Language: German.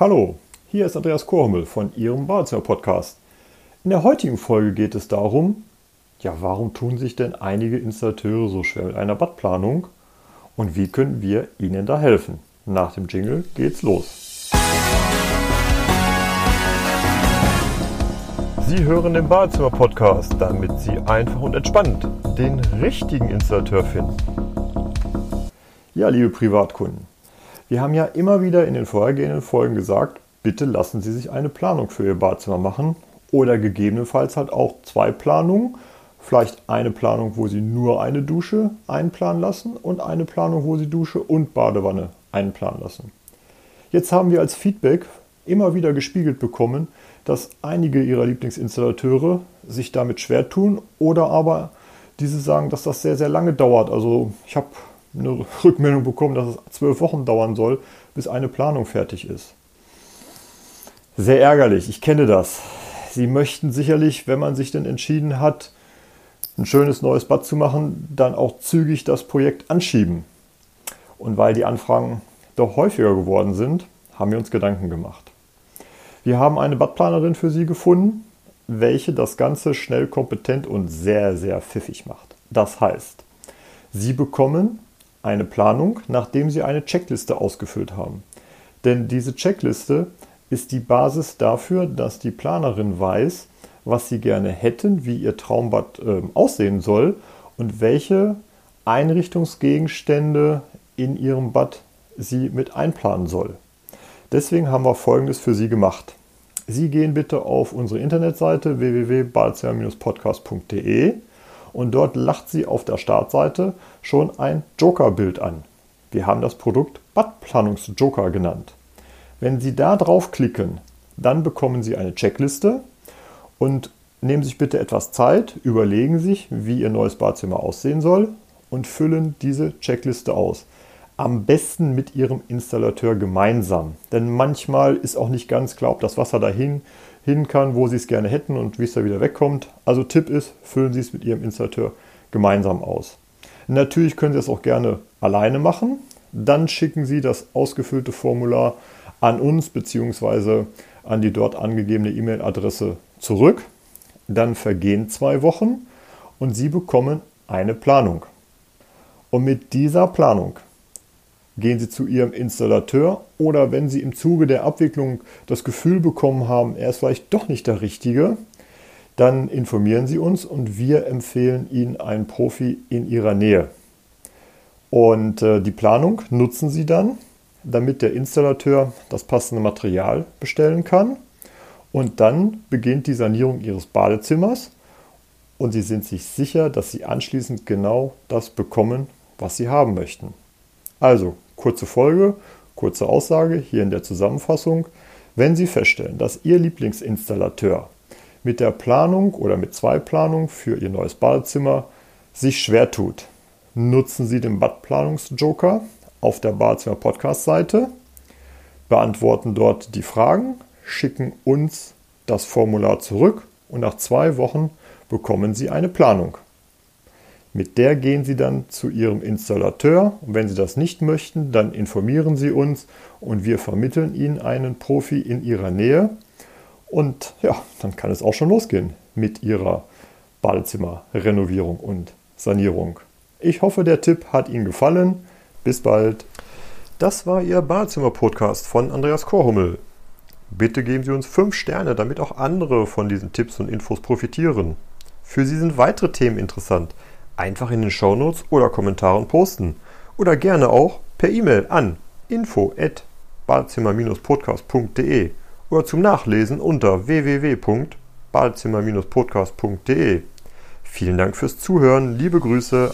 Hallo, hier ist Andreas Kormel von Ihrem Badezimmer Podcast. In der heutigen Folge geht es darum, ja, warum tun sich denn einige Installateure so schwer mit einer Badplanung und wie können wir ihnen da helfen? Nach dem Jingle geht's los. Sie hören den Badezimmer Podcast, damit Sie einfach und entspannt den richtigen Installateur finden. Ja, liebe Privatkunden, wir haben ja immer wieder in den vorhergehenden Folgen gesagt, bitte lassen Sie sich eine Planung für Ihr Badezimmer machen oder gegebenenfalls halt auch zwei Planungen. Vielleicht eine Planung, wo Sie nur eine Dusche einplanen lassen und eine Planung, wo Sie Dusche und Badewanne einplanen lassen. Jetzt haben wir als Feedback immer wieder gespiegelt bekommen, dass einige Ihrer Lieblingsinstallateure sich damit schwer tun oder aber diese sagen, dass das sehr, sehr lange dauert. Also ich habe eine Rückmeldung bekommen, dass es zwölf Wochen dauern soll, bis eine Planung fertig ist. Sehr ärgerlich, ich kenne das. Sie möchten sicherlich, wenn man sich denn entschieden hat, ein schönes neues Bad zu machen, dann auch zügig das Projekt anschieben. Und weil die Anfragen doch häufiger geworden sind, haben wir uns Gedanken gemacht. Wir haben eine Badplanerin für Sie gefunden, welche das Ganze schnell, kompetent und sehr, sehr pfiffig macht. Das heißt, Sie bekommen eine Planung, nachdem Sie eine Checkliste ausgefüllt haben. Denn diese Checkliste ist die Basis dafür, dass die Planerin weiß, was sie gerne hätten, wie ihr Traumbad äh, aussehen soll und welche Einrichtungsgegenstände in ihrem Bad sie mit einplanen soll. Deswegen haben wir Folgendes für Sie gemacht. Sie gehen bitte auf unsere Internetseite www.balzimmer-podcast.de und dort lacht sie auf der Startseite schon ein Joker-Bild an. Wir haben das Produkt Badplanungs-Joker genannt. Wenn Sie da draufklicken, dann bekommen Sie eine Checkliste und nehmen sich bitte etwas Zeit, überlegen sich, wie Ihr neues Badzimmer aussehen soll und füllen diese Checkliste aus. Am besten mit Ihrem Installateur gemeinsam, denn manchmal ist auch nicht ganz klar, ob das Wasser dahin hin kann, wo Sie es gerne hätten und wie es da wieder wegkommt. Also Tipp ist, füllen Sie es mit Ihrem Installateur gemeinsam aus. Natürlich können Sie es auch gerne alleine machen. Dann schicken Sie das ausgefüllte Formular an uns bzw. an die dort angegebene E-Mail-Adresse zurück. Dann vergehen zwei Wochen und Sie bekommen eine Planung. Und mit dieser Planung gehen Sie zu Ihrem Installateur oder wenn Sie im Zuge der Abwicklung das Gefühl bekommen haben, er ist vielleicht doch nicht der Richtige, dann informieren Sie uns und wir empfehlen Ihnen einen Profi in Ihrer Nähe. Und äh, die Planung nutzen Sie dann, damit der Installateur das passende Material bestellen kann. Und dann beginnt die Sanierung Ihres Badezimmers und Sie sind sich sicher, dass Sie anschließend genau das bekommen, was Sie haben möchten. Also kurze Folge, kurze Aussage hier in der Zusammenfassung. Wenn Sie feststellen, dass Ihr Lieblingsinstallateur mit der Planung oder mit zwei Planungen für Ihr neues Badezimmer sich schwer tut, nutzen Sie den Badplanungsjoker auf der Badezimmer Podcast Seite, beantworten dort die Fragen, schicken uns das Formular zurück und nach zwei Wochen bekommen Sie eine Planung. Mit der gehen Sie dann zu Ihrem Installateur und wenn Sie das nicht möchten, dann informieren Sie uns und wir vermitteln Ihnen einen Profi in Ihrer Nähe. Und ja, dann kann es auch schon losgehen mit Ihrer Badezimmerrenovierung und Sanierung. Ich hoffe, der Tipp hat Ihnen gefallen. Bis bald. Das war Ihr Badezimmer-Podcast von Andreas Korhummel. Bitte geben Sie uns 5 Sterne, damit auch andere von diesen Tipps und Infos profitieren. Für Sie sind weitere Themen interessant einfach in den Shownotes oder Kommentaren posten. Oder gerne auch per E-Mail an info@badezimmer-podcast.de oder zum Nachlesen unter www.badezimmer-podcast.de. Vielen Dank fürs Zuhören, liebe Grüße.